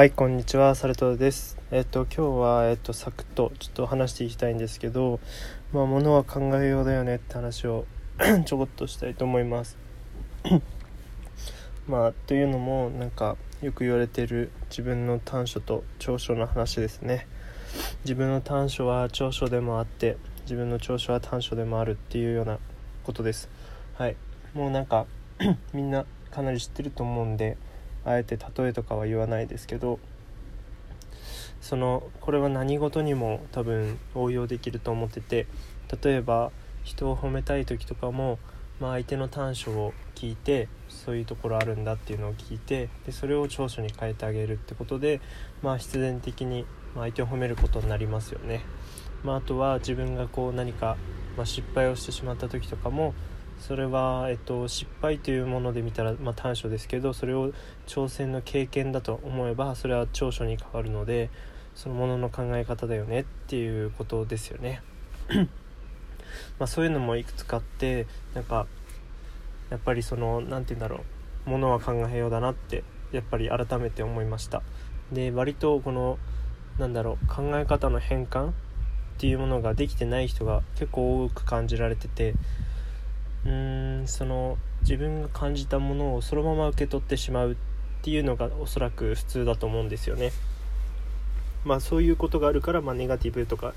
はいこんにちはサルトです。えっと今日はえっとサクッとちょっと話していきたいんですけどまあ物は考えようだよねって話を ちょこっとしたいと思います。まあというのもなんかよく言われてる自分の短所と長所の話ですね。自分の短所は長所でもあって自分の長所は短所でもあるっていうようなことです。はい。もうなんか みんなかなり知ってると思うんであえて例えとかは言わないですけどそのこれは何事にも多分応用できると思ってて例えば人を褒めたい時とかも、まあ、相手の短所を聞いてそういうところあるんだっていうのを聞いてでそれを長所に変えてあげるってことで、まあ、必然的に相手を褒めることになりますよね。まあ、あとは自分がこう何か、まあ、失敗をしてしまった時とかもそれは、えっと、失敗というもので見たら、まあ、短所ですけどそれを挑戦の経験だと思えばそれは長所に変わるのでそのものの考え方だよねっていうことですよね。まあそういうのもいくつかあってなんかやっぱりその何て言うんだろうものは考えようだなってやっぱり改めて思いました。で割とこのなんだろう考え方の変換っていうものができてない人が結構多く感じられててうーんその自分が感じたものをそのまま受け取ってしまうっていうのがおそらく普通だと思うんですよね。まあそういうことがあるから、まあ、ネガティブとか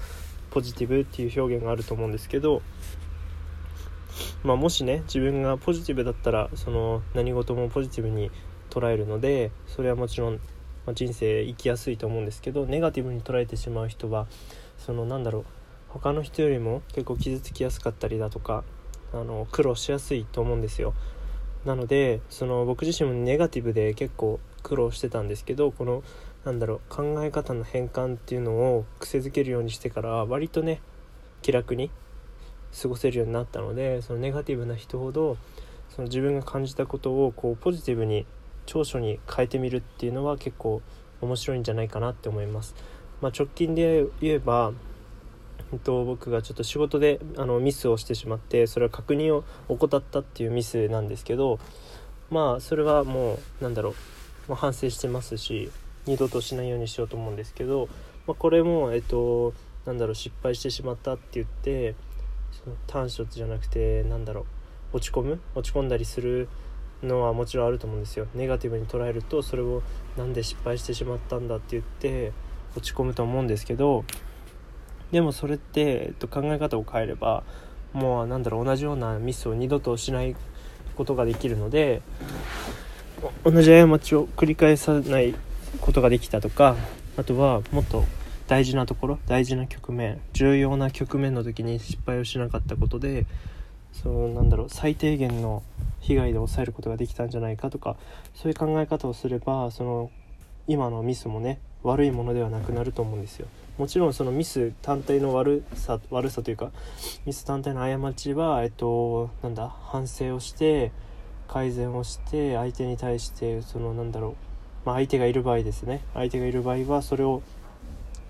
ポジティブっていう表現があると思うんですけど、まあ、もしね自分がポジティブだったらその何事もポジティブに捉えるのでそれはもちろん、まあ、人生生きやすいと思うんですけどネガティブに捉えてしまう人はそのなんだろう他の人よりも結構傷つきやすかったりだとかあの苦労しやすいと思うんですよなのでその僕自身もネガティブで結構苦労してたんですけどこのなんだろう考え方の変換っていうのを癖づけるようにしてから割とね気楽に過ごせるようになったのでそのネガティブな人ほどその自分が感じたことをこうポジティブに長所に変えてみるっていうのは結構面白いんじゃないかなって思います。まあ、直近で言えばと、僕がちょっと仕事であのミスをしてしまってそれは確認を怠ったっていうミスなんですけどまあそれはもうなんだろう、まあ、反省してますし二度としないようにしようと思うんですけど、まあ、これもえっとなんだろう失敗してしまったって言ってその短所じゃなくてなんだろう落ち込む落ち込んだりするのはもちろんあると思うんですよ。ネガティブに捉えるとそれをなんで失敗してしまったんだって言って落ち込むと思うんですけどでもそれって、えっと、考え方を変えればもうなんだろう同じようなミスを二度としないことができるので同じ過ちを繰り返さないことができたとかあとはもっと大事なところ大事な局面重要な局面の時に失敗をしなかったことでそのなんだろう最低限の被害で抑えることができたんじゃないかとかそういう考え方をすればその今のミスもね悪いものではなくなると思うんですよ。もちろんそのミス単体の悪さ悪さというかミス単体の過ちはえっとなんだ反省をして改善をして相手に対してそのなんだろうまあ、相手がいる場合ですね。相手がいる場合はそれを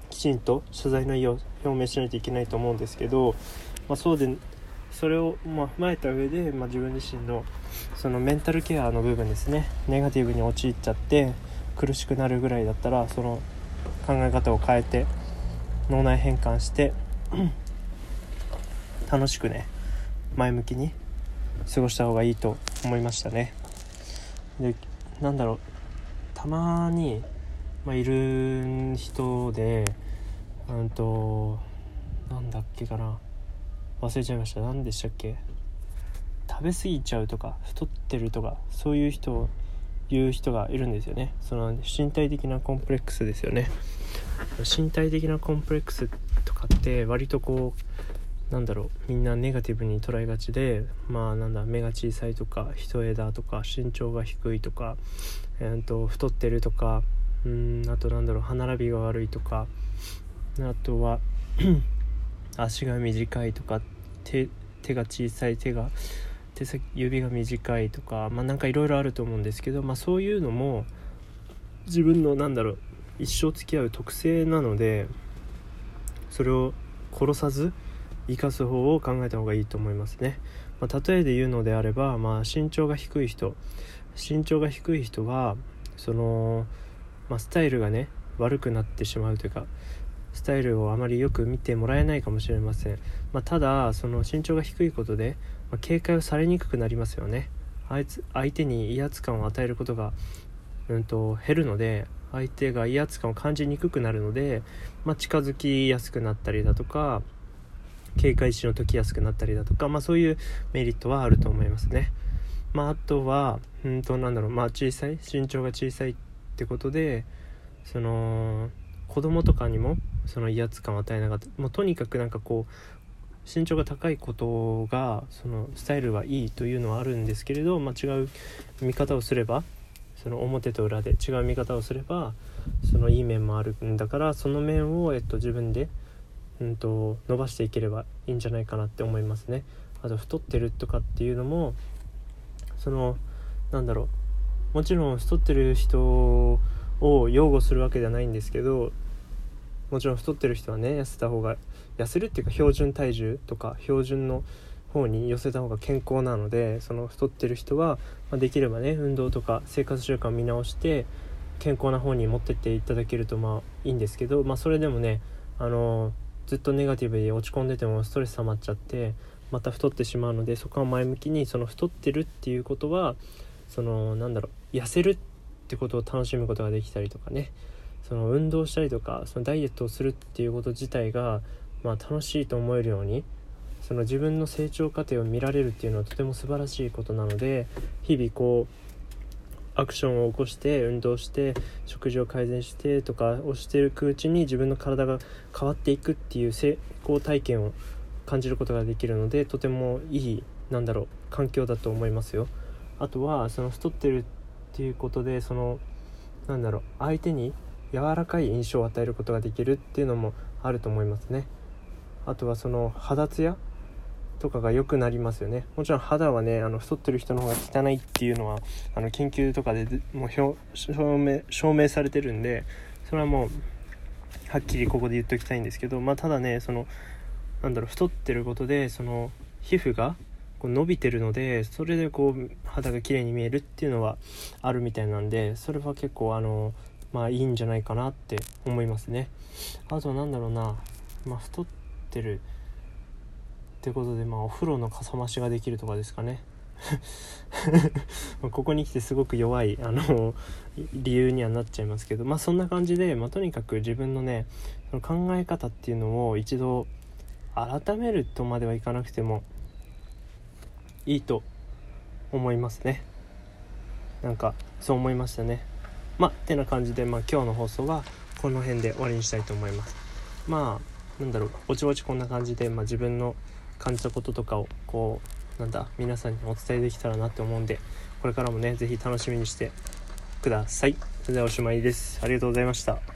きちんと謝罪の意を表明しないといけないと思うんですけど、まあ、そうでそれをま踏まえた上で、まあ、自分自身のそのメンタルケアの部分ですね。ネガティブに陥っちゃって苦しくなるぐらいだったらその考え方を変えて脳内変換して 楽しくね前向きに過ごした方がいいと思いましたね。でなんだろうたまに、まあ、いる人でうんとなんだっけかな忘れちゃいました。何でしたっけ？食べ過ぎちゃうとか太ってるとかそういう人いう人がいるんですよね。その身体的なコンプレックスですよね。身体的なコンプレックスとかって割とこうなんだろうみんなネガティブに捉えがちでまあなんだ目が小さいとか一重だとか身長が低いとか、えー、と太ってるとかうんあとなんだろう歯並びが悪いとかあとは 足が短いとか手手が小さい手が手先指が短いとかまあなんかいろいろあると思うんですけど、まあ、そういうのも自分のなんだろう一生付き合う特性なのでそれを殺さず生かす方を考えた方がいいと思いますね、まあ、例えで言うのであれば、まあ、身長が低い人身長が低い人はそのまあ、スタイルがね悪くなってしまうというかスタイルをあまりよく見てもらえないかもしれません、まあ、ただその身長が低いことで、まあ、警戒をされにくくなりますよね。あいつ相手に威圧感を与えることが、うんと、減るので相手が威圧感を感じにくくなるので、まあ、近づきやすくなったりだとか警戒心を解きやすくなったりだとか、まあ、そういうメリットはあると思いますね。まあ、あとはうんとなんだろう、まあ、小さい身長が小さいってことでその子供とかにもその威圧感を与えなかったもうとにかくなんかこう身長が高いことがそのスタイルはいいというのはあるんですけれど、まあ、違う見方をすればその表と裏で違う見方をすればそのいい面もあるんだからその面を、えっと、自分で、うんと、伸ばしていければいいんじゃないかなって思いますね。あと太ってるとかっていうのもそのなんだろうもちろん太ってる人を擁護するわけではないんですけどもちろん太ってる人はね痩せた方が痩せるっていうか標準体重とか標準の方に寄せた方が健康なのでその太ってる人は、まあ、できればね運動とか生活習慣見直して健康な方に持ってっていただけるとまあいいんですけど、まあ、それでもねあのずっとネガティブで落ち込んでてもストレス溜まっちゃってまた太ってしまうのでそこは前向きにその太ってるっていうことはそのなんだろう痩せるってことを楽しむことができたりとかねその運動したりとかそのダイエットをするっていうこと自体が、まあ、楽しいと思えるようにその自分の成長過程を見られるっていうのはとても素晴らしいことなので日々こうアクションを起こして運動して食事を改善してとかをしていくうちに自分の体が変わっていくっていう成功体験を感じることができるのでとてもいいなんだろう環境だと思いますよ。あとはその太ってるっていうことでそのなんだろう相手に柔らかい印象を与えることができるっていうのもあると思いますね。あとはその肌ツヤとかが良くなりますよね。もちろん肌はねあの太ってる人の方が汚いっていうのはあの研究とかでもう証明証明されてるんでそれはもうはっきりここで言っておきたいんですけどまあただねそのなんだろう太ってることでその皮膚がこう伸びてるのでそれでこう肌が綺麗に見えるっていうのはあるみたいなんでそれは結構あのまあいいんじゃないかなって思いますね。あとは何だろうなまあ太ってるってことでまあお風呂のかさ増しができるとかですかね。ここに来てすごく弱いあの理由にはなっちゃいますけどまあそんな感じで、まあ、とにかく自分のねその考え方っていうのを一度改めるとまではいかなくてもいいと思いますね。なんかそう思いましたね。まあてな感じで、まあ、今日の放送はこの辺で終わりにしたいと思います。まあなんだろうぼちぼちこんな感じで、まあ、自分の感じたこととかをこうなんだ皆さんにお伝えできたらなって思うんでこれからもね是非楽しみにしてください。それではおしまいです。ありがとうございました。